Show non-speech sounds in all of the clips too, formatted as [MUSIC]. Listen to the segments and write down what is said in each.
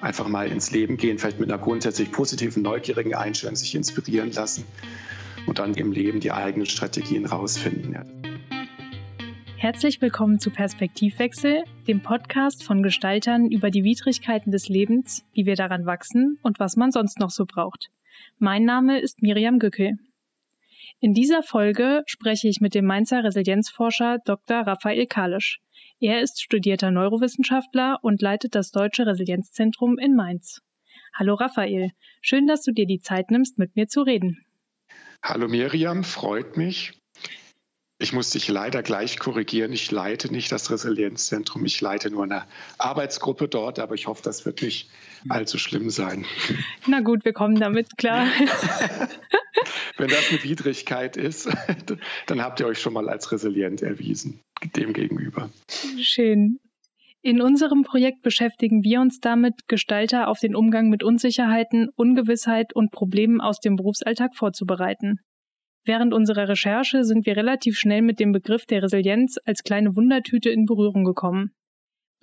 Einfach mal ins Leben gehen, vielleicht mit einer grundsätzlich positiven, neugierigen Einstellung sich inspirieren lassen und dann im Leben die eigenen Strategien rausfinden. Herzlich willkommen zu Perspektivwechsel, dem Podcast von Gestaltern über die Widrigkeiten des Lebens, wie wir daran wachsen und was man sonst noch so braucht. Mein Name ist Miriam Gückel. In dieser Folge spreche ich mit dem Mainzer Resilienzforscher Dr. Raphael Kalisch. Er ist studierter Neurowissenschaftler und leitet das Deutsche Resilienzzentrum in Mainz. Hallo Raphael, schön, dass du dir die Zeit nimmst, mit mir zu reden. Hallo Miriam, freut mich. Ich muss dich leider gleich korrigieren. Ich leite nicht das Resilienzzentrum, ich leite nur eine Arbeitsgruppe dort, aber ich hoffe, das wird nicht allzu schlimm sein. Na gut, wir kommen damit klar. [LAUGHS] Wenn das eine Widrigkeit ist, [LAUGHS] dann habt ihr euch schon mal als resilient erwiesen, dem gegenüber. Schön. In unserem Projekt beschäftigen wir uns damit, Gestalter auf den Umgang mit Unsicherheiten, Ungewissheit und Problemen aus dem Berufsalltag vorzubereiten. Während unserer Recherche sind wir relativ schnell mit dem Begriff der Resilienz als kleine Wundertüte in Berührung gekommen.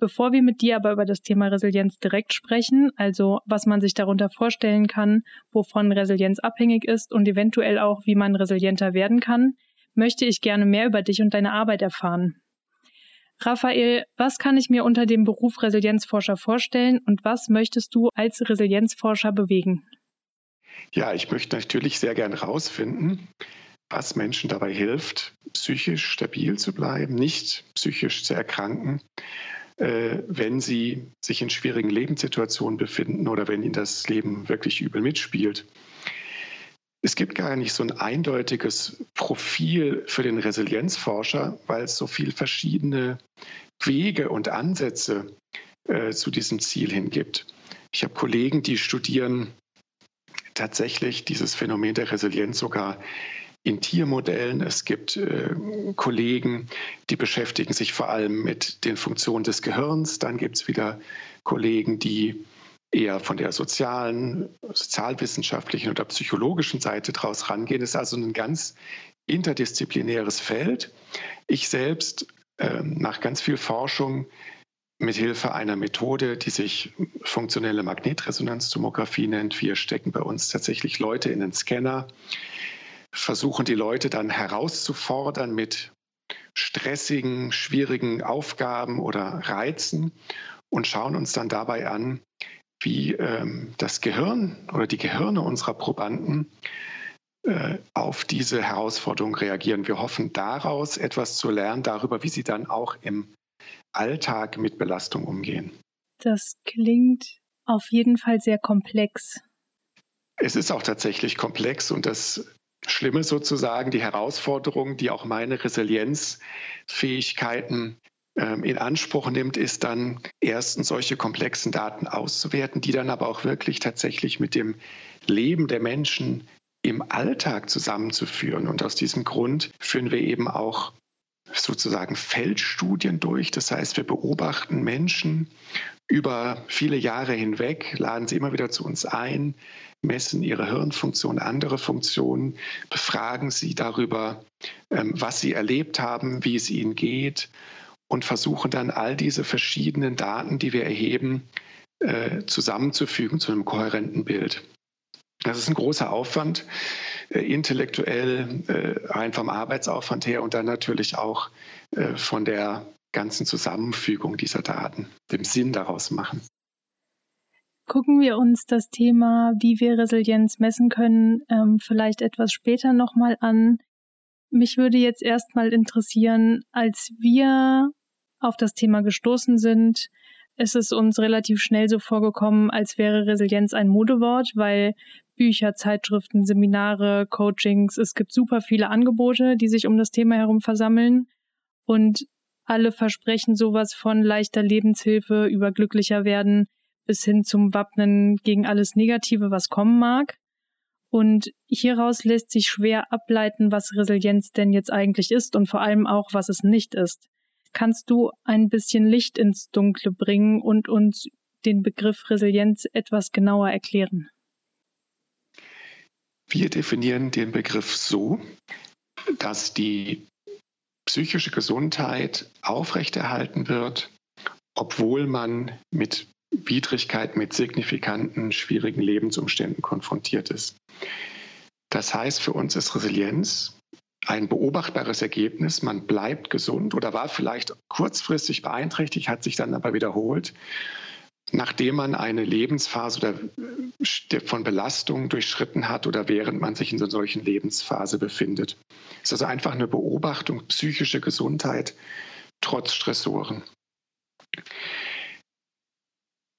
Bevor wir mit dir aber über das Thema Resilienz direkt sprechen, also was man sich darunter vorstellen kann, wovon Resilienz abhängig ist und eventuell auch, wie man resilienter werden kann, möchte ich gerne mehr über dich und deine Arbeit erfahren. Raphael, was kann ich mir unter dem Beruf Resilienzforscher vorstellen und was möchtest du als Resilienzforscher bewegen? Ja, ich möchte natürlich sehr gern herausfinden, was Menschen dabei hilft, psychisch stabil zu bleiben, nicht psychisch zu erkranken, äh, wenn sie sich in schwierigen Lebenssituationen befinden oder wenn ihnen das Leben wirklich übel mitspielt. Es gibt gar nicht so ein eindeutiges Profil für den Resilienzforscher, weil es so viele verschiedene Wege und Ansätze äh, zu diesem Ziel hin gibt. Ich habe Kollegen, die studieren tatsächlich dieses Phänomen der Resilienz sogar in Tiermodellen. Es gibt äh, Kollegen, die beschäftigen sich vor allem mit den Funktionen des Gehirns. Dann gibt es wieder Kollegen, die eher von der sozialen, sozialwissenschaftlichen oder psychologischen Seite draus rangehen. Es ist also ein ganz interdisziplinäres Feld. Ich selbst äh, nach ganz viel Forschung mit Hilfe einer Methode, die sich funktionelle Magnetresonanztomographie nennt. Wir stecken bei uns tatsächlich Leute in den Scanner, versuchen die Leute dann herauszufordern mit stressigen, schwierigen Aufgaben oder Reizen und schauen uns dann dabei an, wie ähm, das Gehirn oder die Gehirne unserer Probanden äh, auf diese Herausforderung reagieren. Wir hoffen daraus etwas zu lernen darüber, wie sie dann auch im Alltag mit Belastung umgehen. Das klingt auf jeden Fall sehr komplex. Es ist auch tatsächlich komplex und das Schlimme sozusagen, die Herausforderung, die auch meine Resilienzfähigkeiten ähm, in Anspruch nimmt, ist dann erstens solche komplexen Daten auszuwerten, die dann aber auch wirklich tatsächlich mit dem Leben der Menschen im Alltag zusammenzuführen. Und aus diesem Grund führen wir eben auch sozusagen Feldstudien durch. Das heißt, wir beobachten Menschen über viele Jahre hinweg, laden sie immer wieder zu uns ein, messen ihre Hirnfunktion, andere Funktionen, befragen sie darüber, ähm, was sie erlebt haben, wie es ihnen geht und versuchen dann all diese verschiedenen Daten, die wir erheben, äh, zusammenzufügen zu einem kohärenten Bild. Das ist ein großer Aufwand, intellektuell, äh, rein vom Arbeitsaufwand her und dann natürlich auch von der ganzen Zusammenfügung dieser Daten, dem Sinn daraus machen. Gucken wir uns das Thema, wie wir Resilienz messen können, ähm, vielleicht etwas später nochmal an. Mich würde jetzt erstmal interessieren, als wir auf das Thema gestoßen sind, ist es uns relativ schnell so vorgekommen, als wäre Resilienz ein Modewort, weil Bücher, Zeitschriften, Seminare, Coachings, es gibt super viele Angebote, die sich um das Thema herum versammeln. Und alle versprechen sowas von leichter Lebenshilfe über glücklicher werden bis hin zum Wappnen gegen alles Negative, was kommen mag. Und hieraus lässt sich schwer ableiten, was Resilienz denn jetzt eigentlich ist und vor allem auch, was es nicht ist. Kannst du ein bisschen Licht ins Dunkle bringen und uns den Begriff Resilienz etwas genauer erklären? Wir definieren den Begriff so, dass die psychische Gesundheit aufrechterhalten wird, obwohl man mit Widrigkeit, mit signifikanten, schwierigen Lebensumständen konfrontiert ist. Das heißt, für uns ist Resilienz ein beobachtbares Ergebnis. Man bleibt gesund oder war vielleicht kurzfristig beeinträchtigt, hat sich dann aber wiederholt, nachdem man eine Lebensphase oder von Belastung durchschritten hat oder während man sich in einer solchen Lebensphase befindet. Es ist also einfach eine Beobachtung psychische Gesundheit trotz Stressoren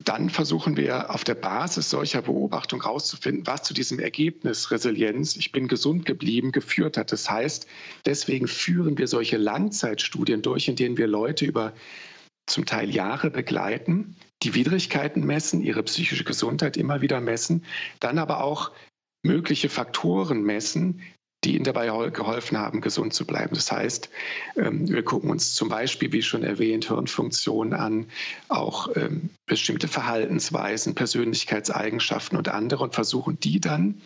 dann versuchen wir auf der Basis solcher Beobachtung herauszufinden, was zu diesem Ergebnis Resilienz, ich bin gesund geblieben, geführt hat. Das heißt, deswegen führen wir solche Langzeitstudien durch, in denen wir Leute über zum Teil Jahre begleiten, die Widrigkeiten messen, ihre psychische Gesundheit immer wieder messen, dann aber auch mögliche Faktoren messen, die ihnen dabei geholfen haben, gesund zu bleiben. Das heißt, ähm, wir gucken uns zum Beispiel, wie schon erwähnt, Hirnfunktionen an, auch ähm, bestimmte Verhaltensweisen, Persönlichkeitseigenschaften und andere und versuchen die dann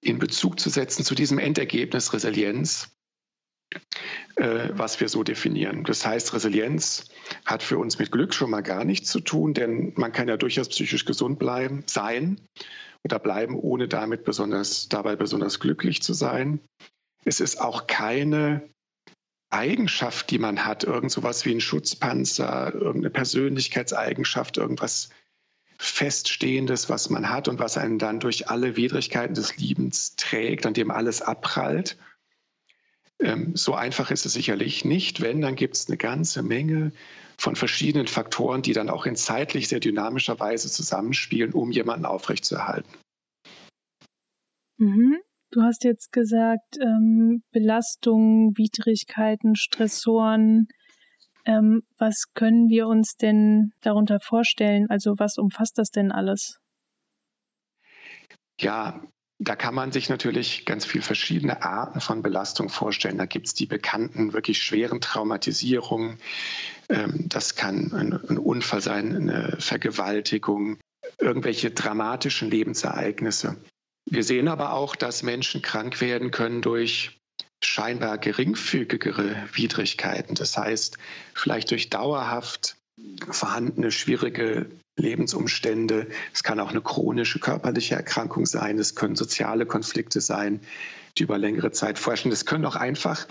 in Bezug zu setzen zu diesem Endergebnis Resilienz, äh, was wir so definieren. Das heißt, Resilienz hat für uns mit Glück schon mal gar nichts zu tun, denn man kann ja durchaus psychisch gesund bleiben, sein oder bleiben, ohne damit besonders, dabei besonders glücklich zu sein. Es ist auch keine Eigenschaft, die man hat, irgend sowas wie ein Schutzpanzer, irgendeine Persönlichkeitseigenschaft, irgendwas Feststehendes, was man hat und was einen dann durch alle Widrigkeiten des Liebens trägt, an dem alles abprallt. Ähm, so einfach ist es sicherlich nicht. Wenn, dann gibt es eine ganze Menge von verschiedenen Faktoren, die dann auch in zeitlich sehr dynamischer Weise zusammenspielen, um jemanden aufrechtzuerhalten. Mhm. Du hast jetzt gesagt, ähm, Belastungen, Widrigkeiten, Stressoren. Ähm, was können wir uns denn darunter vorstellen? Also was umfasst das denn alles? Ja, da kann man sich natürlich ganz viele verschiedene Arten von Belastung vorstellen. Da gibt es die bekannten, wirklich schweren Traumatisierungen. Ähm, das kann ein, Unfall sein, eine Vergewaltigung, irgendwelche dramatischen Lebensereignisse. Wir sehen aber auch, dass Menschen krank werden können durch scheinbar geringfügigere Widrigkeiten. Das heißt, vielleicht durch dauerhaft vorhandene schwierige Lebensumstände. Es kann auch eine chronische körperliche Erkrankung sein. Es können soziale Konflikte sein, die über längere Zeit forschen. Es können auch einfach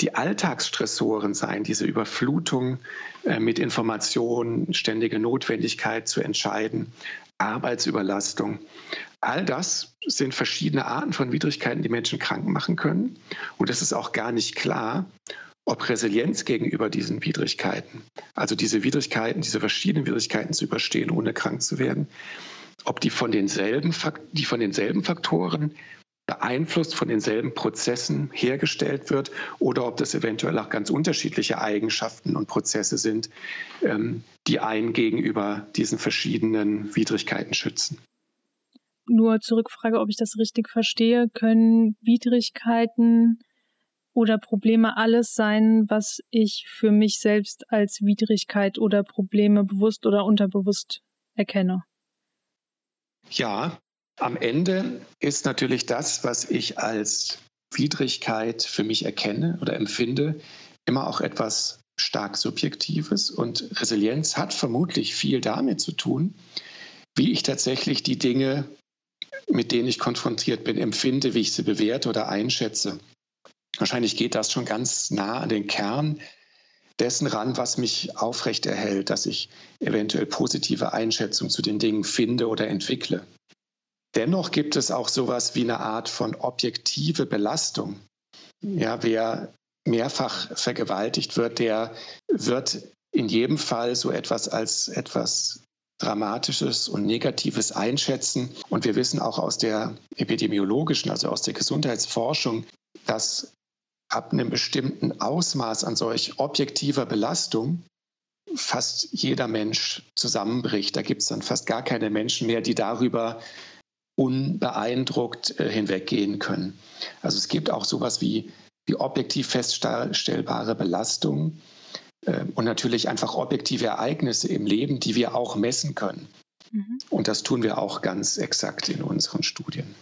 die Alltagsstressoren sein, diese Überflutung äh, mit Informationen, ständige Notwendigkeit zu entscheiden, Arbeitsüberlastung. All das sind verschiedene Arten von Widrigkeiten, die Menschen krank machen können. Und es ist auch gar nicht klar, ob Resilienz gegenüber diesen Widrigkeiten, also diese Widrigkeiten, diese verschiedenen Widrigkeiten zu überstehen, ohne krank zu werden, ob die von denselben, die von denselben Faktoren beeinflusst, von denselben Prozessen hergestellt wird oder ob das eventuell auch ganz unterschiedliche Eigenschaften und Prozesse sind, ähm, die einen gegenüber diesen verschiedenen Widrigkeiten schützen. Nur zur Rückfrage, ob ich das richtig verstehe, können Widrigkeiten oder Probleme alles sein, was ich für mich selbst als Widrigkeit oder Probleme bewusst oder unterbewusst erkenne. Ja, am Ende ist natürlich das, was ich als Widrigkeit für mich erkenne oder empfinde, immer auch etwas stark Subjektives. Und Resilienz hat vermutlich viel damit zu tun, wie ich tatsächlich die Dinge, mit denen ich konfrontiert bin, empfinde, wie ich sie bewerte oder einschätze. Wahrscheinlich geht das schon ganz nah an den Kern dessen ran, was mich aufrecht erhält, dass ich eventuell positive Einschätzungen zu den Dingen finde oder entwickle. Dennoch gibt es auch sowas wie eine Art von objektive Belastung. Ja, wer mehrfach vergewaltigt wird, der wird in jedem Fall so etwas als etwas Dramatisches und Negatives einschätzen. Und wir wissen auch aus der epidemiologischen, also aus der Gesundheitsforschung, dass ab einem bestimmten Ausmaß an solch objektiver Belastung fast jeder Mensch zusammenbricht. Da gibt es dann fast gar keine Menschen mehr, die darüber unbeeindruckt äh, hinweggehen können. Also es gibt auch sowas wie, wie objektiv feststellbare Belastungen äh, und natürlich einfach objektive Ereignisse im Leben, die wir auch messen können. Mhm. Und das tun wir auch ganz exakt in unseren Studien.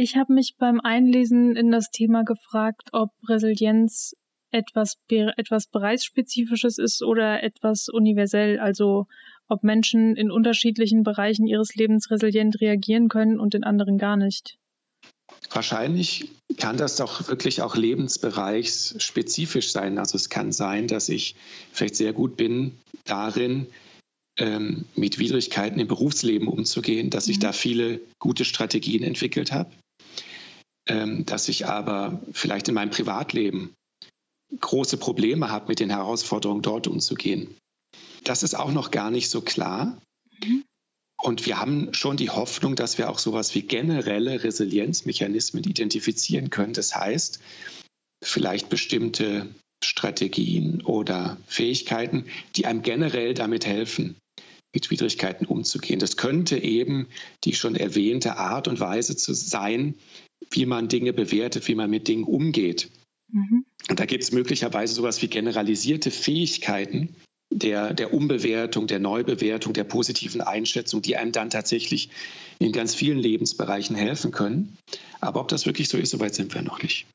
Ich habe mich beim Einlesen in das Thema gefragt, ob Resilienz etwas, etwas Bereichsspezifisches ist oder etwas universell, also ob Menschen in unterschiedlichen Bereichen ihres Lebens resilient reagieren können und in anderen gar nicht. Wahrscheinlich kann das doch wirklich auch lebensbereichsspezifisch sein. Also es kann sein, dass ich vielleicht sehr gut bin darin, ähm, mit Widrigkeiten im Berufsleben umzugehen, dass ich mhm. da viele gute Strategien entwickelt habe, dass ich aber vielleicht in meinem Privatleben große Probleme habe, mit den Herausforderungen dort umzugehen. Das ist auch noch gar nicht so klar. Mhm. Und wir haben schon die Hoffnung, dass wir auch sowas wie generelle Resilienzmechanismen identifizieren können. Das heißt, vielleicht bestimmte Strategien oder Fähigkeiten, die einem generell damit helfen, mit Widrigkeiten umzugehen. Das könnte eben die schon erwähnte Art und Weise zu sein, wie man Dinge bewertet, wie man mit Dingen umgeht. Mhm. Und da gibt es möglicherweise sowas wie generalisierte Fähigkeiten, der, der Umbewertung, der Neubewertung, der positiven Einschätzung, die einem dann tatsächlich in ganz vielen Lebensbereichen helfen können. Aber ob das wirklich so ist, soweit sind wir noch nicht.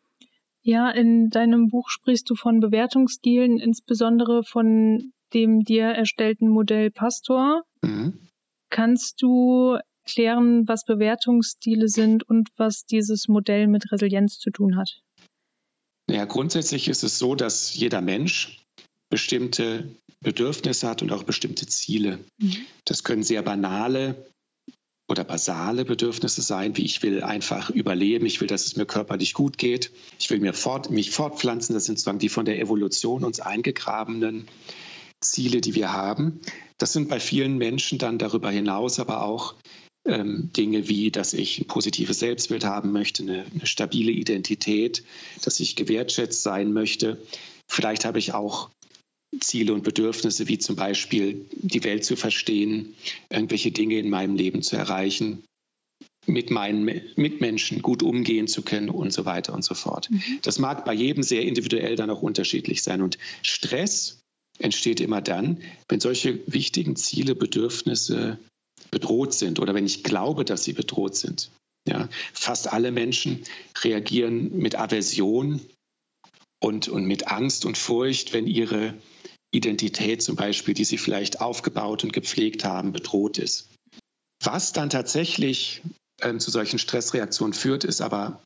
Ja, in deinem Buch sprichst du von Bewertungsstilen, insbesondere von dem dir erstellten Modell Pastor. Mhm. Kannst du erklären, was Bewertungsstile sind und was dieses Modell mit Resilienz zu tun hat? Ja, grundsätzlich ist es so, dass jeder Mensch bestimmte Bedürfnisse hat und auch bestimmte Ziele. Mhm. Das können sehr banale oder basale Bedürfnisse sein, wie ich will einfach überleben, ich will, dass es mir körperlich gut geht, ich will mir fort, mich fortpflanzen. Das sind sozusagen die von der Evolution uns eingegrabenen Ziele, die wir haben. Das sind bei vielen Menschen dann darüber hinaus aber auch Dinge wie, dass ich ein positives Selbstbild haben möchte, eine, eine stabile Identität, dass ich gewertschätzt sein möchte. Vielleicht habe ich auch Ziele und Bedürfnisse, wie zum Beispiel die Welt zu verstehen, irgendwelche Dinge in meinem Leben zu erreichen, mit meinen Mitmenschen gut umgehen zu können und so weiter und so fort. Mhm. Das mag bei jedem sehr individuell dann auch unterschiedlich sein. Und Stress entsteht immer dann, wenn solche wichtigen Ziele, Bedürfnisse bedroht sind oder wenn ich glaube, dass sie bedroht sind. Ja, fast alle Menschen reagieren mit Aversion und, und mit Angst und Furcht, wenn ihre Identität zum Beispiel, die sie vielleicht aufgebaut und gepflegt haben, bedroht ist. Was dann tatsächlich ähm, zu solchen Stressreaktionen führt, ist aber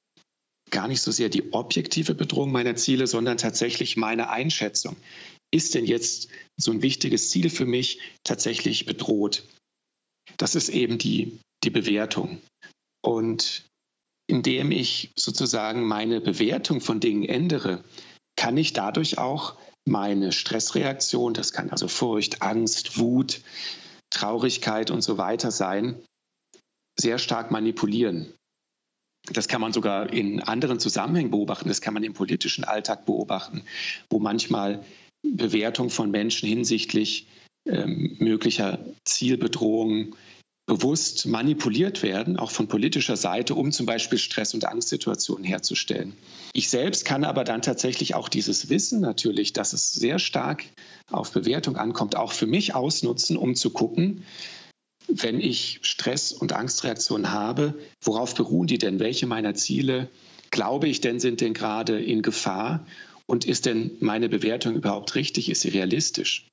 gar nicht so sehr die objektive Bedrohung meiner Ziele, sondern tatsächlich meine Einschätzung. Ist denn jetzt so ein wichtiges Ziel für mich tatsächlich bedroht? Das ist eben die, die Bewertung. Und indem ich sozusagen meine Bewertung von Dingen ändere, kann ich dadurch auch meine Stressreaktion, das kann also Furcht, Angst, Wut, Traurigkeit und so weiter sein, sehr stark manipulieren. Das kann man sogar in anderen Zusammenhängen beobachten, das kann man im politischen Alltag beobachten, wo manchmal Bewertung von Menschen hinsichtlich ähm, möglicher Zielbedrohungen bewusst manipuliert werden, auch von politischer Seite, um zum Beispiel Stress- und Angstsituationen herzustellen. Ich selbst kann aber dann tatsächlich auch dieses Wissen natürlich, dass es sehr stark auf Bewertung ankommt, auch für mich ausnutzen, um zu gucken, wenn ich Stress- und Angstreaktionen habe, worauf beruhen die denn? Welche meiner Ziele, glaube ich denn, sind denn gerade in Gefahr? Und ist denn meine Bewertung überhaupt richtig? Ist sie realistisch?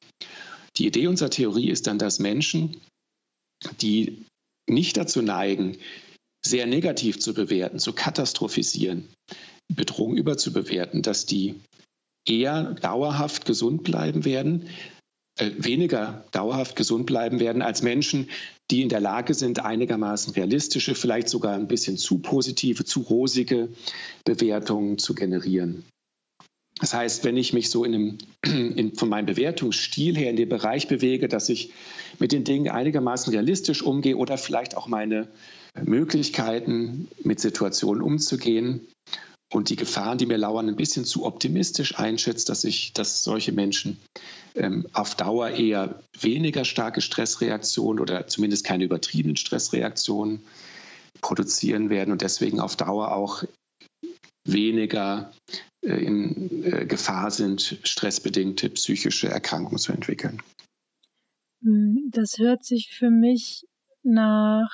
Die Idee unserer Theorie ist dann, dass Menschen die nicht dazu neigen, sehr negativ zu bewerten, zu katastrophisieren, Bedrohung überzubewerten, dass die eher dauerhaft gesund bleiben werden, äh, weniger dauerhaft gesund bleiben werden als Menschen, die in der Lage sind, einigermaßen realistische, vielleicht sogar ein bisschen zu positive, zu rosige Bewertungen zu generieren. Das heißt, wenn ich mich so in einem, [CLEARS THROAT] in, von meinem Bewertungsstil her in den Bereich bewege, dass ich mit den Dingen einigermaßen realistisch umgehe oder vielleicht auch meine Möglichkeiten mit Situationen umzugehen und die Gefahren, die mir lauern, ein bisschen zu optimistisch einschätze, dass ich, dass solche Menschen ähm, auf Dauer eher weniger starke Stressreaktionen oder zumindest keine übertriebenen Stressreaktionen produzieren werden und deswegen auf Dauer auch weniger in äh, Gefahr sind, stressbedingte psychische Erkrankungen zu entwickeln. Hm, das hört sich für mich nach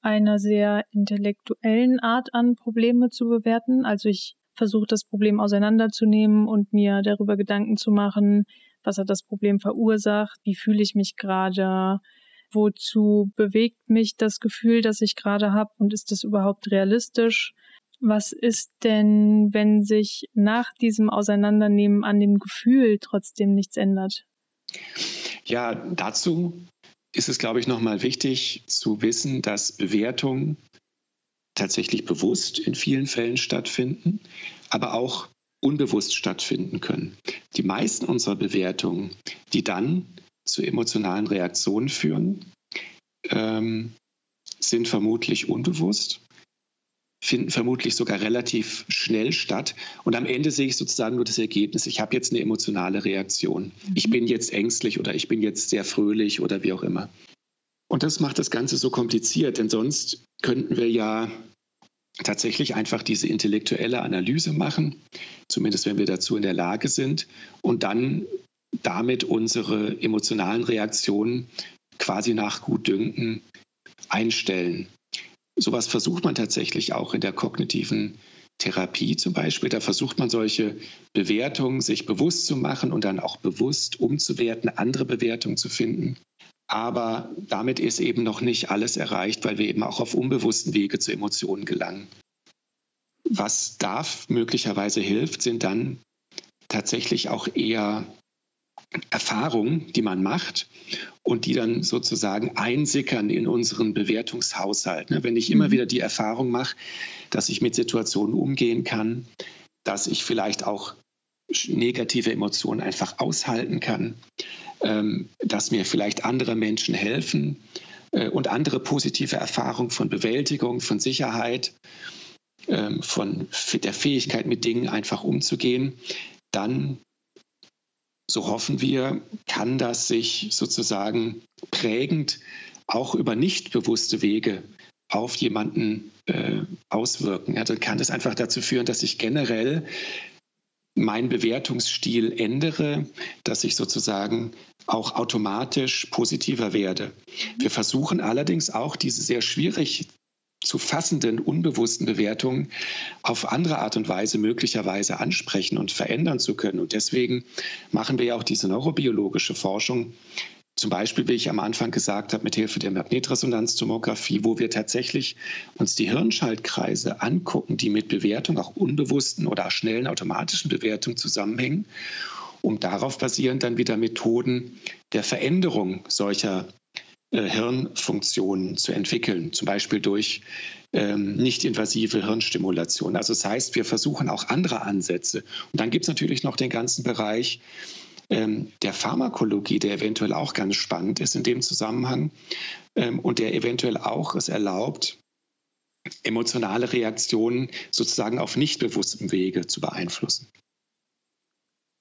einer sehr intellektuellen Art an, Probleme zu bewerten. Also ich versuche das Problem auseinanderzunehmen und mir darüber Gedanken zu machen, was hat das Problem verursacht, wie fühle ich mich gerade, wozu bewegt mich das Gefühl, das ich gerade habe und ist das überhaupt realistisch? Was ist denn, wenn sich nach diesem Auseinandernehmen an dem Gefühl trotzdem nichts ändert? Ja, dazu ist es, glaube ich, nochmal wichtig zu wissen, dass Bewertungen tatsächlich bewusst in vielen Fällen stattfinden, aber auch unbewusst stattfinden können. Die meisten unserer Bewertungen, die dann zu emotionalen Reaktionen führen, ähm, sind vermutlich unbewusst, finden vermutlich sogar relativ schnell statt. Und am Ende sehe ich sozusagen nur das Ergebnis. Ich habe jetzt eine emotionale Reaktion. Ich bin jetzt ängstlich oder ich bin jetzt sehr fröhlich oder wie auch immer. Und das macht das Ganze so kompliziert, denn sonst könnten wir ja tatsächlich einfach diese intellektuelle Analyse machen, zumindest wenn wir dazu in der Lage sind, und dann damit unsere emotionalen Reaktionen quasi nach Gutdünken einstellen. Sowas versucht man tatsächlich auch in der kognitiven Therapie zum Beispiel. Da versucht man solche Bewertungen sich bewusst zu machen und dann auch bewusst umzuwerten, andere Bewertungen zu finden. Aber damit ist eben noch nicht alles erreicht, weil wir eben auch auf unbewussten Wege zu Emotionen gelangen. Was da möglicherweise hilft, sind dann tatsächlich auch eher Erfahrungen, die man macht und die dann sozusagen einsickern in unseren Bewertungshaushalt. Ne? Wenn ich immer mhm. wieder die Erfahrung mache, dass ich mit Situationen umgehen kann, dass ich vielleicht auch negative Emotionen einfach aushalten kann, ähm, dass mir vielleicht andere Menschen helfen äh, und andere positive Erfahrungen von Bewältigung, von Sicherheit, ähm, von der Fähigkeit, mit Dingen einfach umzugehen, dann so hoffen wir, kann das sich sozusagen prägend auch über nicht bewusste Wege auf jemanden äh, auswirken. Ja, dann kann das einfach dazu führen, dass ich generell meinen Bewertungsstil ändere, dass ich sozusagen auch automatisch positiver werde. Wir versuchen allerdings auch diese sehr schwierig zu fassenden, unbewussten Bewertungen auf andere Art und Weise möglicherweise ansprechen und verändern zu können. Und deswegen machen wir ja auch diese neurobiologische Forschung, zum Beispiel, wie ich am Anfang gesagt habe, mit Hilfe der Magnetresonanztomographie, wo wir tatsächlich uns die Hirnschaltkreise angucken, die mit Bewertung, auch unbewussten oder schnellen automatischen Bewertungen zusammenhängen, um darauf basierend dann wieder Methoden der Veränderung solcher Hirnfunktionen zu entwickeln, zum Beispiel durch ähm, nicht-invasive Hirnstimulation. Also das heißt, wir versuchen auch andere Ansätze. Und dann gibt es natürlich noch den ganzen Bereich ähm, der Pharmakologie, der eventuell auch ganz spannend ist in dem Zusammenhang ähm, und der eventuell auch es erlaubt, emotionale Reaktionen sozusagen auf nicht bewusstem Wege zu beeinflussen.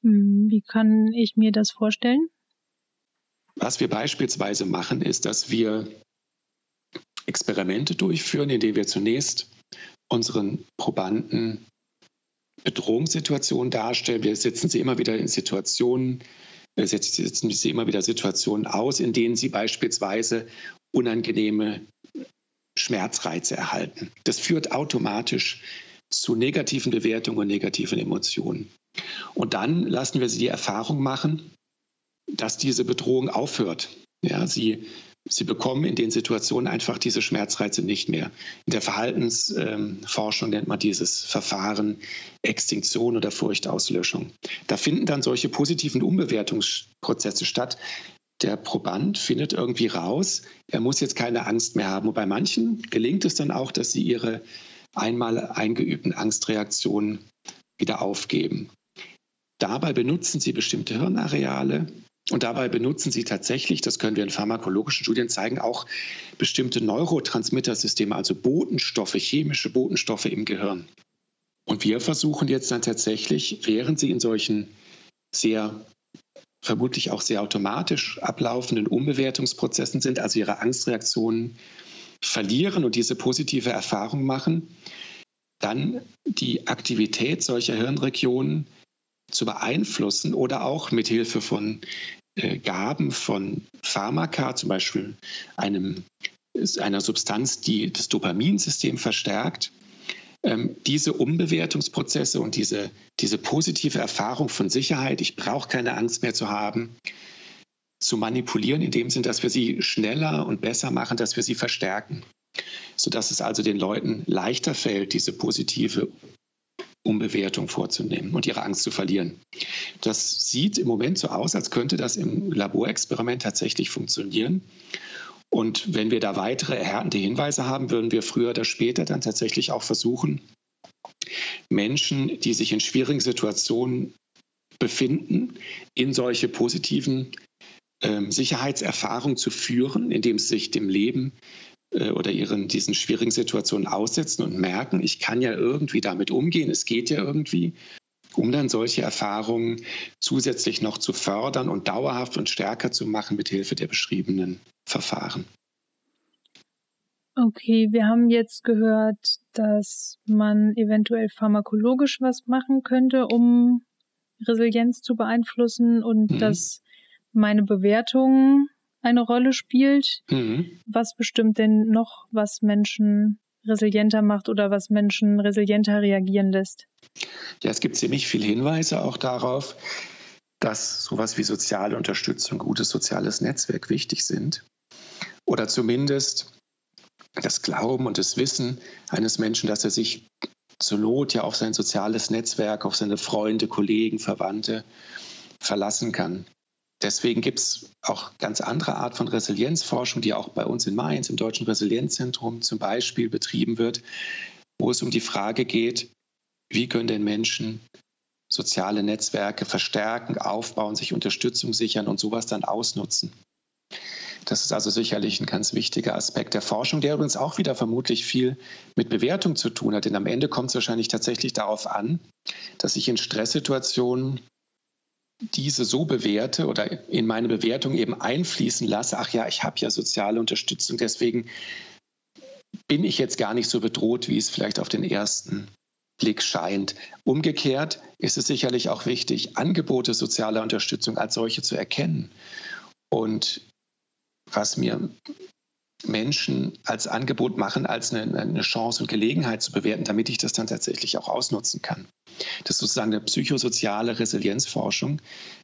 Hm, wie kann ich mir das vorstellen? Was wir beispielsweise machen, ist, dass wir Experimente durchführen, indem wir zunächst unseren Probanden Bedrohungssituationen darstellen. Wir setzen sie immer wieder in Situationen, wir setzen sie immer wieder Situationen aus, in denen sie beispielsweise unangenehme Schmerzreize erhalten. Das führt automatisch zu negativen Bewertungen und negativen Emotionen. Und dann lassen wir sie die Erfahrung machen, dass diese Bedrohung aufhört. Ja, sie, sie bekommen in den Situationen einfach diese Schmerzreize nicht mehr. In der Verhaltensforschung nennt man dieses Verfahren Extinktion oder Furchtauslöschung. Da finden dann solche positiven Umbewertungsprozesse statt. Der Proband findet irgendwie raus, er muss jetzt keine Angst mehr haben. Und bei manchen gelingt es dann auch, dass sie ihre einmal eingeübten Angstreaktionen wieder aufgeben. Dabei benutzen sie bestimmte Hirnareale, und dabei benutzen sie tatsächlich, das können wir in pharmakologischen Studien zeigen, auch bestimmte Neurotransmittersysteme, also Botenstoffe, chemische Botenstoffe im Gehirn. Und wir versuchen jetzt dann tatsächlich, während sie in solchen sehr vermutlich auch sehr automatisch ablaufenden Umbewertungsprozessen sind, also ihre Angstreaktionen verlieren und diese positive Erfahrung machen, dann die Aktivität solcher Hirnregionen zu beeinflussen oder auch mit Hilfe von äh, Gaben von Pharmaka, zum Beispiel einem einer Substanz, die das Dopaminsystem verstärkt. Ähm, diese Umbewertungsprozesse und diese, diese positive Erfahrung von Sicherheit, ich brauche keine Angst mehr zu haben, zu manipulieren, in dem Sinn, dass wir sie schneller und besser machen, dass wir sie verstärken, sodass es also den Leuten leichter fällt, diese positive Umbewertung vorzunehmen und ihre Angst zu verlieren. Das sieht im Moment so aus, als könnte das im Laborexperiment tatsächlich funktionieren. Und wenn wir da weitere erhärtende Hinweise haben, würden wir früher oder später dann tatsächlich auch versuchen, Menschen, die sich in schwierigen Situationen befinden, in solche positiven ähm, Sicherheitserfahrungen zu führen, indem sie sich dem Leben oder ihren diesen schwierigen Situationen aussetzen und merken, ich kann ja irgendwie damit umgehen, es geht ja irgendwie, um dann solche Erfahrungen zusätzlich noch zu fördern und dauerhaft und stärker zu machen mit Hilfe der beschriebenen Verfahren. Okay, wir haben jetzt gehört, dass man eventuell pharmakologisch was machen könnte, um Resilienz zu beeinflussen und mhm. dass meine Bewertung eine Rolle spielt. Mhm. Was bestimmt denn noch, was Menschen resilienter macht oder was Menschen resilienter reagieren lässt? Ja, es gibt ziemlich viele Hinweise auch darauf, dass sowas wie soziale Unterstützung, gutes soziales Netzwerk wichtig sind. Oder zumindest das Glauben und das Wissen eines Menschen, dass er sich zur Not ja auf sein soziales Netzwerk, auf seine Freunde, Kollegen, Verwandte verlassen kann. Deswegen gibt es auch ganz andere Art von Resilienzforschung, die auch bei uns in Mainz im Deutschen Resilienzzentrum zum Beispiel betrieben wird, wo es um die Frage geht, wie können denn Menschen soziale Netzwerke verstärken, aufbauen, sich Unterstützung sichern und sowas dann ausnutzen. Das ist also sicherlich ein ganz wichtiger Aspekt der Forschung, der übrigens auch wieder vermutlich viel mit Bewertung zu tun hat. Denn am Ende kommt es wahrscheinlich tatsächlich darauf an, dass ich in Stresssituationen diese so bewerte oder in meine Bewertung eben einfließen lasse, ach ja, ich habe ja soziale Unterstützung, deswegen bin ich jetzt gar nicht so bedroht, wie es vielleicht auf den ersten Blick scheint. Umgekehrt ist es sicherlich auch wichtig, Angebote sozialer Unterstützung als solche zu erkennen. Und was mir Menschen als Angebot machen, als eine, eine, Chance und Gelegenheit zu bewerten, damit ich das dann tatsächlich auch ausnutzen kann. Das ist sozusagen eine psychosoziale Resilienzforschung,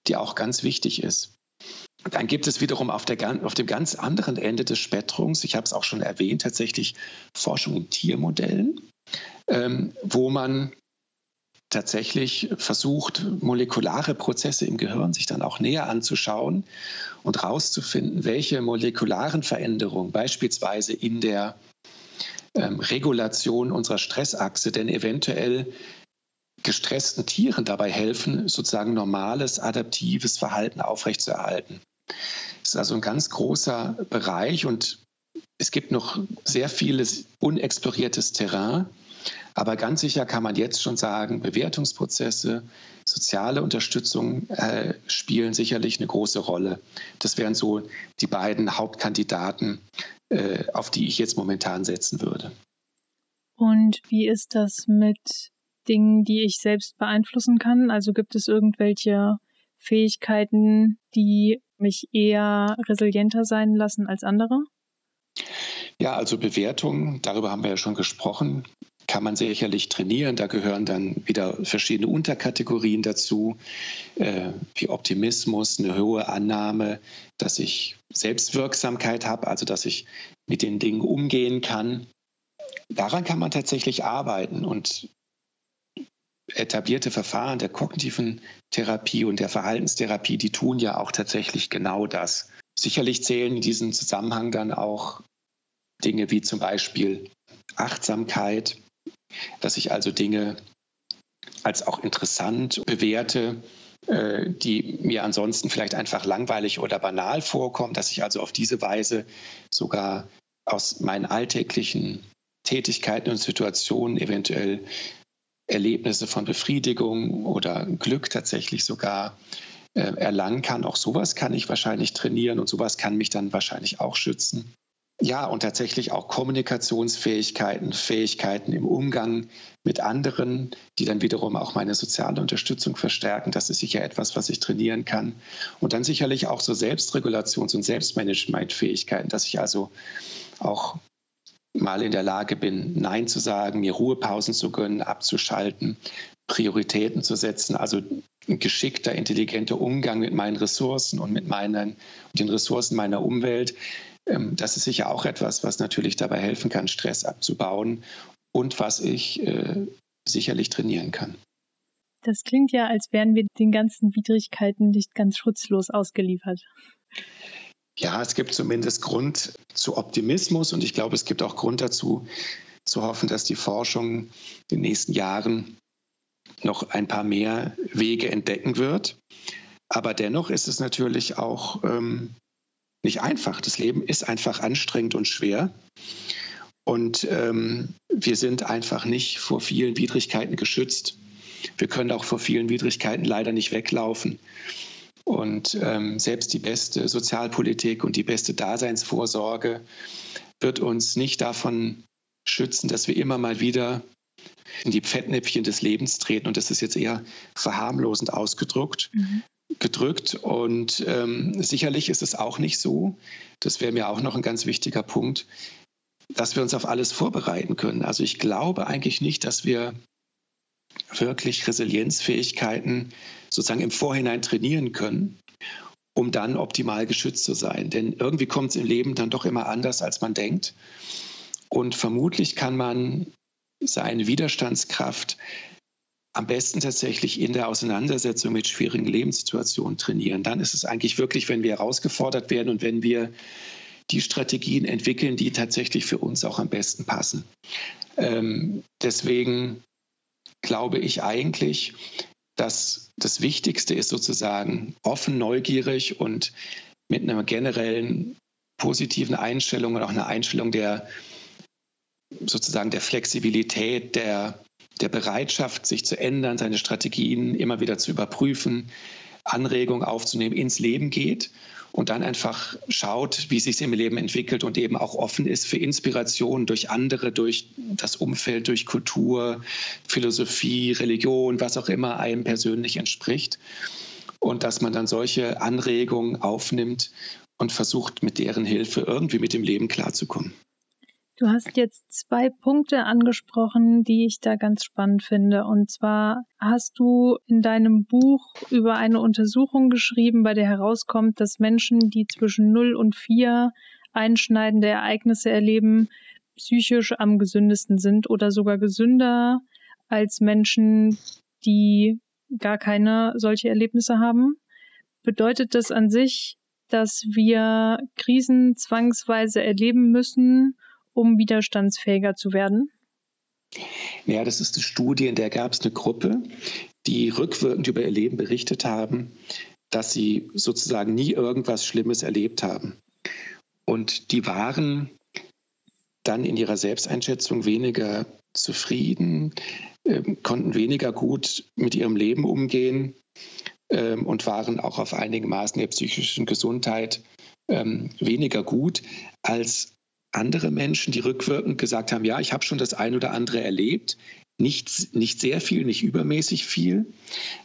die auch ganz wichtig ist. Dann gibt es wiederum auf, der, auf dem ganz anderen Ende des Spektrums, ich habe es auch schon erwähnt, tatsächlich Forschung in Tiermodellen, ähm, wo man tatsächlich versucht, molekulare Prozesse im Gehirn sich dann auch näher anzuschauen und herauszufinden, welche molekularen Veränderungen beispielsweise in der ähm, Regulation unserer Stressachse denn eventuell gestressten Tieren dabei helfen, sozusagen normales, adaptives Verhalten aufrechtzuerhalten. Das ist also ein ganz großer Bereich und es gibt noch sehr vieles unexploriertes Terrain. Aber ganz sicher kann man jetzt schon sagen, Bewertungsprozesse, soziale Unterstützung äh, spielen sicherlich eine große Rolle. Das wären so die beiden Hauptkandidaten, äh, auf die ich jetzt momentan setzen würde. Und wie ist das mit Dingen, die ich selbst beeinflussen kann? Also gibt es irgendwelche Fähigkeiten, die mich eher resilienter sein lassen als andere? Ja, also Bewertung, darüber haben wir ja schon gesprochen, kann man sicherlich trainieren. Da gehören dann wieder verschiedene Unterkategorien dazu, äh, wie Optimismus, eine hohe Annahme, dass ich Selbstwirksamkeit habe, also dass ich mit den Dingen umgehen kann. Daran kann man tatsächlich arbeiten und etablierte Verfahren der kognitiven Therapie und der Verhaltenstherapie, die tun ja auch tatsächlich genau das. Sicherlich zählen in diesem Zusammenhang dann auch Dinge wie zum Beispiel Achtsamkeit, dass ich also Dinge als auch interessant bewerte, äh, die mir ansonsten vielleicht einfach langweilig oder banal vorkommen, dass ich also auf diese Weise sogar aus meinen alltäglichen Tätigkeiten und Situationen eventuell Erlebnisse von Befriedigung oder Glück tatsächlich sogar äh, erlangen kann. Auch sowas kann ich wahrscheinlich trainieren und sowas kann mich dann wahrscheinlich auch schützen. Ja, und tatsächlich auch Kommunikationsfähigkeiten, Fähigkeiten im Umgang mit anderen, die dann wiederum auch meine soziale Unterstützung verstärken. Das ist sicher etwas, was ich trainieren kann. Und dann sicherlich auch so Selbstregulations- und Selbstmanagementfähigkeiten, dass ich also auch mal in der Lage bin, Nein zu sagen, mir Ruhepausen zu gönnen, abzuschalten, Prioritäten zu setzen. Also ein geschickter, intelligenter Umgang mit meinen Ressourcen und mit meinen, den Ressourcen meiner Umwelt. Ähm, das ist sicher auch etwas, was natürlich dabei helfen kann, Stress abzubauen und was ich äh, sicherlich trainieren kann. Das klingt ja, als wären wir den ganzen Widrigkeiten nicht ganz schutzlos ausgeliefert. Ja, es gibt zumindest Grund zu Optimismus und ich glaube, es gibt auch Grund dazu, zu hoffen, dass die Forschung in den nächsten Jahren noch ein paar mehr Wege entdecken wird. Aber dennoch ist es natürlich auch ähm, nicht einfach. Das Leben ist einfach anstrengend und schwer. Und ähm, wir sind einfach nicht vor vielen Widrigkeiten geschützt. Wir können auch vor vielen Widrigkeiten leider nicht weglaufen. Und ähm, selbst die beste Sozialpolitik und die beste Daseinsvorsorge wird uns nicht davon schützen, dass wir immer mal wieder in die Fettnäpfchen des Lebens treten. Und das ist jetzt eher verharmlosend ausgedrückt. Mhm. Gedrückt. Und ähm, sicherlich ist es auch nicht so, das wäre mir auch noch ein ganz wichtiger Punkt, dass wir uns auf alles vorbereiten können. Also ich glaube eigentlich nicht, dass wir wirklich Resilienzfähigkeiten sozusagen im Vorhinein trainieren können, um dann optimal geschützt zu sein. Denn irgendwie kommt es im Leben dann doch immer anders, als man denkt. Und vermutlich kann man seine Widerstandskraft am besten tatsächlich in der Auseinandersetzung mit schwierigen Lebenssituationen trainieren. Dann ist es eigentlich wirklich, wenn wir herausgefordert werden und wenn wir die Strategien entwickeln, die tatsächlich für uns auch am besten passen. Ähm, deswegen glaube ich eigentlich, dass das Wichtigste ist sozusagen offen, neugierig und mit einer generellen positiven Einstellung und auch einer Einstellung der sozusagen der Flexibilität, der, der Bereitschaft, sich zu ändern, seine Strategien immer wieder zu überprüfen, Anregungen aufzunehmen, ins Leben geht und dann einfach schaut, wie sich es im Leben entwickelt und eben auch offen ist für Inspiration durch andere, durch das Umfeld, durch Kultur, Philosophie, Religion, was auch immer einem persönlich entspricht. Und dass man dann solche Anregungen aufnimmt und versucht, mit deren Hilfe irgendwie mit dem Leben klarzukommen. Du hast jetzt zwei Punkte angesprochen, die ich da ganz spannend finde. Und zwar hast du in deinem Buch über eine Untersuchung geschrieben, bei der herauskommt, dass Menschen, die zwischen 0 und 4 einschneidende Ereignisse erleben, psychisch am gesündesten sind oder sogar gesünder als Menschen, die gar keine solche Erlebnisse haben. Bedeutet das an sich, dass wir Krisen zwangsweise erleben müssen, um widerstandsfähiger zu werden? Ja, das ist eine Studie, in der gab es eine Gruppe, die rückwirkend über ihr Leben berichtet haben, dass sie sozusagen nie irgendwas Schlimmes erlebt haben. Und die waren dann in ihrer Selbsteinschätzung weniger zufrieden, äh, konnten weniger gut mit ihrem Leben umgehen äh, und waren auch auf einigen Maßen der psychischen Gesundheit äh, weniger gut als andere Menschen, die rückwirkend gesagt haben, ja, ich habe schon das ein oder andere erlebt, nicht, nicht sehr viel, nicht übermäßig viel.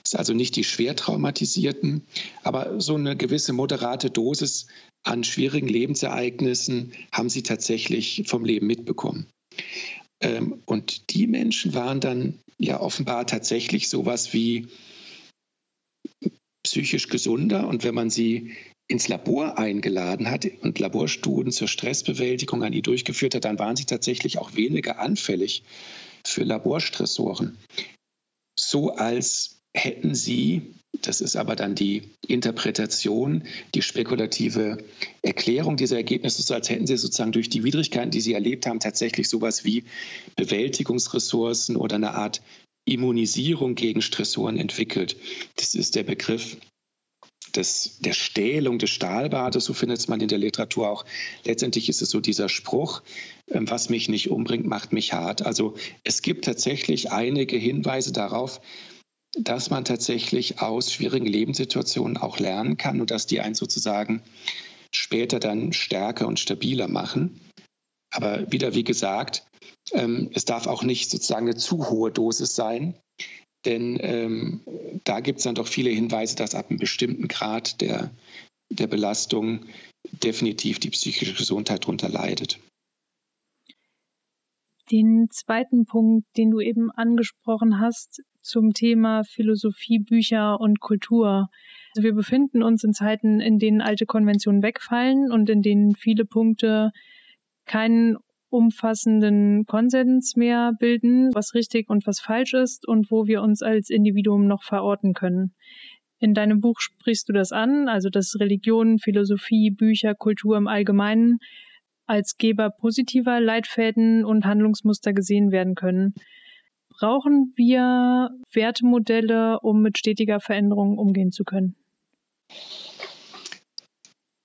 Das ist also nicht die schwer traumatisierten, aber so eine gewisse moderate Dosis an schwierigen Lebensereignissen haben sie tatsächlich vom Leben mitbekommen. Ähm, und die Menschen waren dann ja offenbar tatsächlich sowas wie psychisch gesunder. Und wenn man sie ins Labor eingeladen hat und Laborstudien zur Stressbewältigung an die durchgeführt hat, dann waren sie tatsächlich auch weniger anfällig für Laborstressoren. So als hätten sie, das ist aber dann die Interpretation, die spekulative Erklärung dieser Ergebnisse, so als hätten sie sozusagen durch die Widrigkeiten, die sie erlebt haben, tatsächlich sowas wie Bewältigungsressourcen oder eine Art Immunisierung gegen Stressoren entwickelt. Das ist der Begriff des, der Stählung des Stahlbades, so findet man in der Literatur auch. Letztendlich ist es so dieser Spruch, ähm, was mich nicht umbringt, macht mich hart. Also es gibt tatsächlich einige Hinweise darauf, dass man tatsächlich aus schwierigen Lebenssituationen auch lernen kann und dass die einen sozusagen später dann stärker und stabiler machen. Aber wieder, wie gesagt, ähm, es darf auch nicht sozusagen eine zu hohe Dosis sein, denn ähm, da gibt es dann doch viele Hinweise, dass ab einem bestimmten Grad der, der Belastung definitiv die psychische Gesundheit darunter leidet. Den zweiten Punkt, den du eben angesprochen hast zum Thema Philosophie, Bücher und Kultur. Also wir befinden uns in Zeiten, in denen alte Konventionen wegfallen und in denen viele Punkte keinen umfassenden Konsens mehr bilden, was richtig und was falsch ist und wo wir uns als Individuum noch verorten können. In deinem Buch sprichst du das an, also dass Religion, Philosophie, Bücher, Kultur im Allgemeinen als Geber positiver Leitfäden und Handlungsmuster gesehen werden können. Brauchen wir Wertemodelle, um mit stetiger Veränderung umgehen zu können?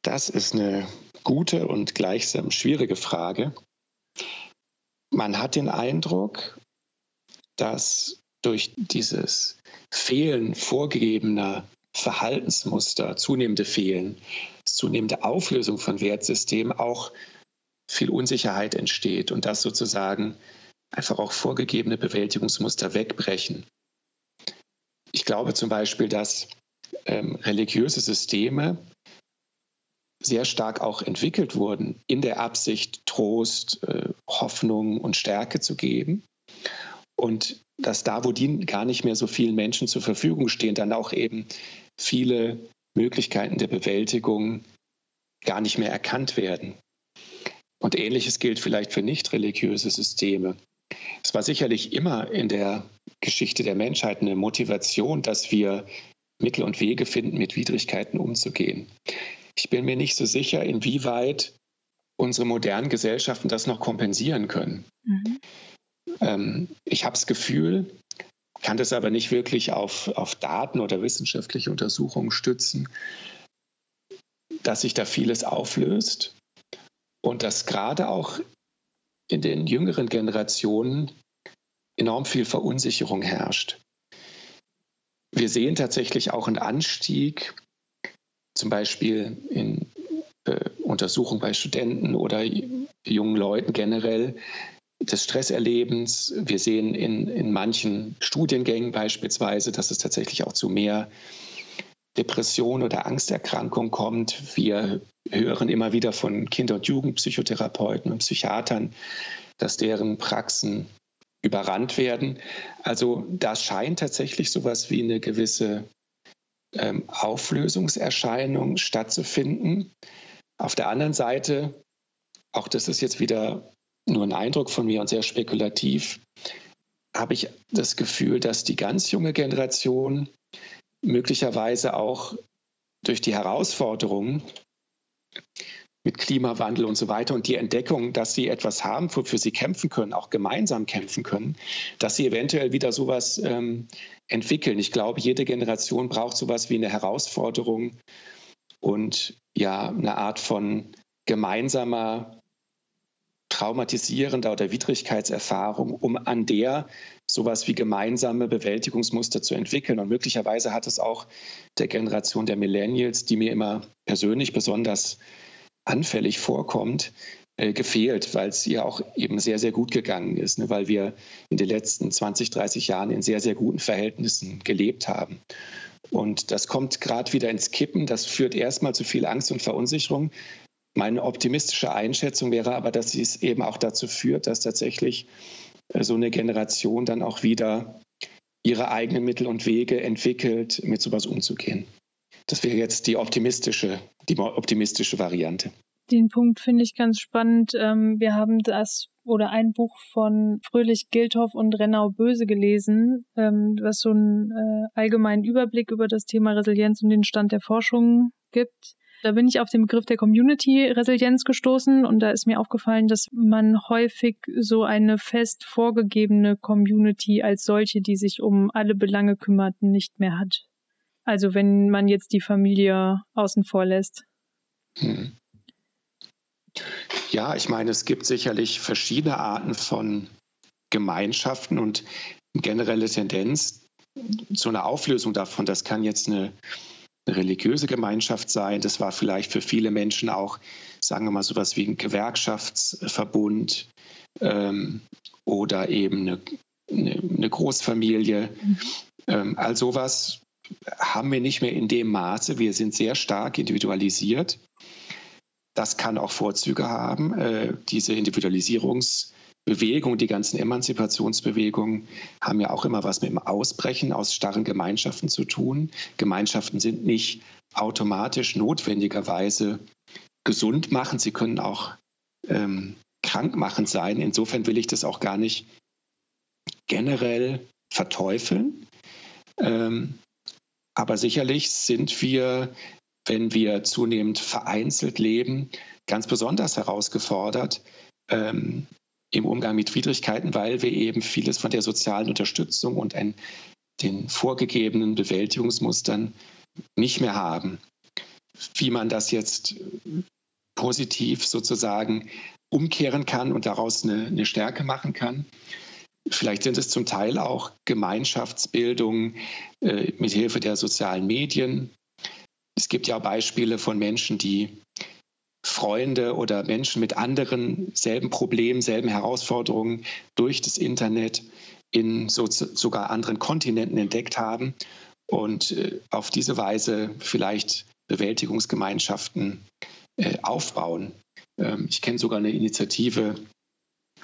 Das ist eine gute und gleichsam schwierige Frage. Man hat den Eindruck, dass durch dieses Fehlen vorgegebener Verhaltensmuster, zunehmende Fehlen, zunehmende Auflösung von Wertsystemen auch viel Unsicherheit entsteht und dass sozusagen einfach auch vorgegebene Bewältigungsmuster wegbrechen. Ich glaube zum Beispiel, dass ähm, religiöse Systeme sehr stark auch entwickelt wurden in der Absicht, Trost, äh, Hoffnung und Stärke zu geben. Und dass da, wo die gar nicht mehr so vielen Menschen zur Verfügung stehen, dann auch eben viele Möglichkeiten der Bewältigung gar nicht mehr erkannt werden. Und ähnliches gilt vielleicht für nicht religiöse Systeme. Es war sicherlich immer in der Geschichte der Menschheit eine Motivation, dass wir Mittel und Wege finden, mit Widrigkeiten umzugehen. Ich bin mir nicht so sicher, inwieweit unsere modernen Gesellschaften das noch kompensieren können. Mhm. Ähm, ich habe das Gefühl, kann das aber nicht wirklich auf, auf Daten oder wissenschaftliche Untersuchungen stützen, dass sich da vieles auflöst und dass gerade auch in den jüngeren Generationen enorm viel Verunsicherung herrscht. Wir sehen tatsächlich auch einen Anstieg, zum Beispiel in äh, Untersuchungen bei Studenten oder jungen Leuten generell, des Stresserlebens. Wir sehen in, in manchen Studiengängen beispielsweise, dass es tatsächlich auch zu mehr Depression oder Angsterkrankung kommt. Wir hören immer wieder von Kinder- und Jugendpsychotherapeuten und Psychiatern, dass deren Praxen überrannt werden. Also da scheint tatsächlich sowas wie eine gewisse ähm, Auflösungserscheinung stattzufinden. Auf der anderen Seite, auch das ist jetzt wieder nur ein Eindruck von mir und sehr spekulativ, habe ich das Gefühl, dass die ganz junge Generation möglicherweise auch durch die Herausforderungen mit Klimawandel und so weiter und die Entdeckung, dass sie etwas haben, wofür sie kämpfen können, auch gemeinsam kämpfen können, dass sie eventuell wieder sowas ähm, entwickeln. Ich glaube, jede Generation braucht sowas wie eine Herausforderung und ja, eine Art von gemeinsamer traumatisierender oder Widrigkeitserfahrung, um an der sowas wie gemeinsame Bewältigungsmuster zu entwickeln. Und möglicherweise hat es auch der Generation der Millennials, die mir immer persönlich besonders anfällig vorkommt, äh, gefehlt, weil es ihr auch eben sehr, sehr gut gegangen ist, ne? weil wir in den letzten 20, 30 Jahren in sehr, sehr guten Verhältnissen gelebt haben. Und das kommt gerade wieder ins Kippen. Das führt erstmal zu viel Angst und Verunsicherung. Meine optimistische Einschätzung wäre aber, dass es eben auch dazu führt, dass tatsächlich äh, so eine Generation dann auch wieder ihre eigenen Mittel und Wege entwickelt, mit sowas umzugehen. Das wäre jetzt die optimistische, die optimistische Variante. Den Punkt finde ich ganz spannend. Ähm, wir haben das oder ein Buch von Fröhlich Gildhoff und Rennau Böse gelesen, ähm, was so einen äh, allgemeinen Überblick über das Thema Resilienz und den Stand der Forschung gibt. Da bin ich auf den Begriff der Community-Resilienz gestoßen und da ist mir aufgefallen, dass man häufig so eine fest vorgegebene Community als solche, die sich um alle Belange kümmert, nicht mehr hat. Also wenn man jetzt die Familie außen vor lässt. Hm. Ja, ich meine, es gibt sicherlich verschiedene Arten von Gemeinschaften und eine generelle Tendenz zu einer Auflösung davon. Das kann jetzt eine eine religiöse Gemeinschaft sein. Das war vielleicht für viele Menschen auch, sagen wir mal, so etwas wie ein Gewerkschaftsverbund ähm, oder eben eine, eine, eine Großfamilie. Mhm. Ähm, all sowas haben wir nicht mehr in dem Maße. Wir sind sehr stark individualisiert. Das kann auch Vorzüge haben. Äh, diese Individualisierungsbewegung, die ganzen Emanzipationsbewegungen haben ja auch immer was mit dem Ausbrechen aus starren Gemeinschaften zu tun. Gemeinschaften sind nicht automatisch notwendigerweise gesund machen. Sie können auch ähm, krankmachend sein. Insofern will ich das auch gar nicht generell verteufeln. Ähm, aber sicherlich sind wir, wenn wir zunehmend vereinzelt leben, ganz besonders herausgefordert ähm, im Umgang mit Widrigkeiten, weil wir eben vieles von der sozialen Unterstützung und ein, den vorgegebenen Bewältigungsmustern nicht mehr haben. Wie man das jetzt positiv sozusagen umkehren kann und daraus eine, eine Stärke machen kann, Vielleicht sind es zum Teil auch Gemeinschaftsbildungen äh, mit Hilfe der sozialen Medien. Es gibt ja Beispiele von Menschen, die Freunde oder Menschen mit anderen selben Problemen, selben Herausforderungen durch das Internet in so, sogar anderen Kontinenten entdeckt haben und äh, auf diese Weise vielleicht Bewältigungsgemeinschaften äh, aufbauen. Ähm, ich kenne sogar eine Initiative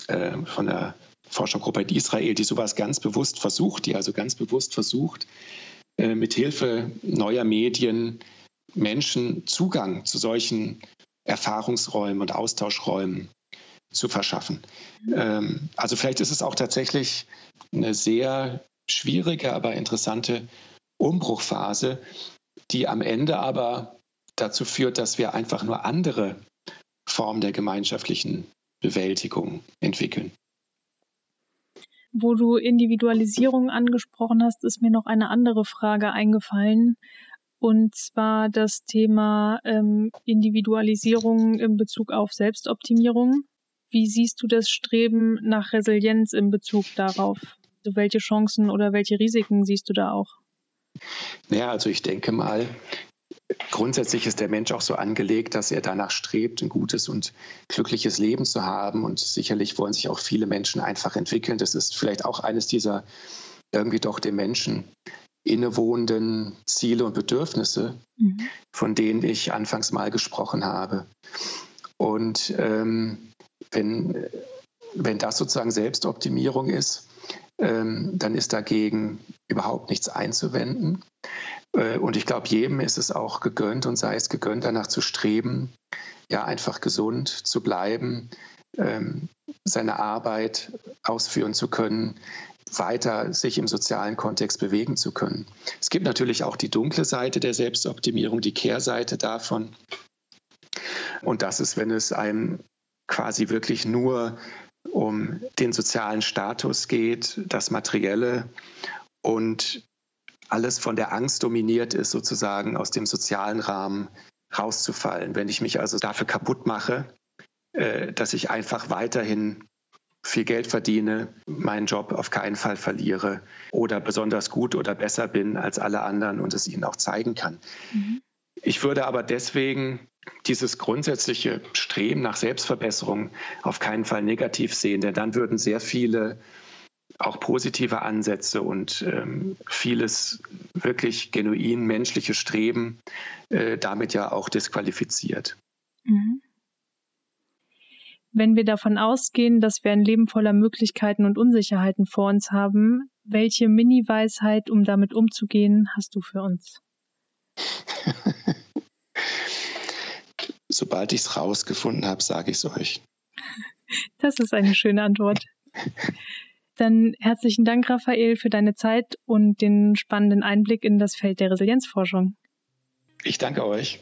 äh, von der Forschergruppe in Israel, die sowas ganz bewusst versucht, die also ganz bewusst versucht, äh, mit Hilfe neuer Medien Menschen Zugang zu solchen Erfahrungsräumen und Austauschräumen zu verschaffen. Ähm, also vielleicht ist es auch tatsächlich eine sehr schwierige, aber interessante Umbruchphase, die am Ende aber dazu führt, dass wir einfach nur andere Formen der gemeinschaftlichen Bewältigung entwickeln. Wo du Individualisierung angesprochen hast, ist mir noch eine andere Frage eingefallen. Und zwar das Thema ähm, Individualisierung in Bezug auf Selbstoptimierung. Wie siehst du das Streben nach Resilienz in Bezug darauf? Also welche Chancen oder welche Risiken siehst du da auch? Ja, also ich denke mal, grundsätzlich ist der Mensch auch so angelegt, dass er danach strebt, ein gutes und glückliches Leben zu haben. Und sicherlich wollen sich auch viele Menschen einfach entwickeln. Das ist vielleicht auch eines dieser irgendwie doch dem Menschen innewohnenden Ziele und Bedürfnisse, mhm. von denen ich anfangs mal gesprochen habe. Und ähm, wenn, wenn das sozusagen Selbstoptimierung ist, dann ist dagegen überhaupt nichts einzuwenden. Äh, und ich glaube, jedem ist es auch gegönnt und sei es gegönnt, danach zu streben, ja, einfach gesund zu bleiben, ähm, seine Arbeit ausführen zu können, weiter sich im sozialen Kontext bewegen zu können. Es gibt natürlich auch die dunkle Seite der Selbstoptimierung, die Kehrseite davon. Und das ist, wenn es einem quasi wirklich nur um den sozialen Status geht, das Materielle und alles von der Angst dominiert ist, sozusagen aus dem sozialen Rahmen rauszufallen. Wenn ich mich also dafür kaputt mache, äh, dass ich einfach weiterhin viel Geld verdiene, meinen Job auf keinen Fall verliere oder besonders gut oder besser bin als alle anderen und es ihnen auch zeigen kann. Mhm. Ich würde aber deswegen dieses grundsätzliche Streben nach Selbstverbesserung auf keinen Fall negativ sehen, denn dann würden sehr viele auch positive Ansätze und ähm, vieles wirklich genuin menschliche Streben äh, damit ja auch disqualifiziert. Mhm. Wenn wir davon ausgehen, dass wir ein Leben voller Möglichkeiten und Unsicherheiten vor uns haben, welche Mini-Weisheit, um damit umzugehen, hast du für uns? [LAUGHS] Sobald ich es rausgefunden habe, sage ich es euch. [LAUGHS] Das ist eine schöne Antwort. Dann herzlichen Dank, Raphael, für deine Zeit und den spannenden Einblick in das Feld der Resilienzforschung. Ich danke euch.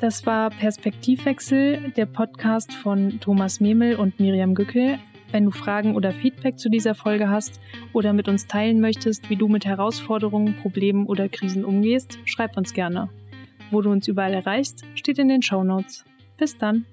Das war Perspektivwechsel, der Podcast von Thomas Memel und Miriam Gückel. Wenn du Fragen oder Feedback zu dieser Folge hast oder mit uns teilen möchtest, wie du mit Herausforderungen, Problemen oder Krisen umgehst, schreib uns gerne. Wo du uns überall erreichst, steht in den Show Notes. Bis dann.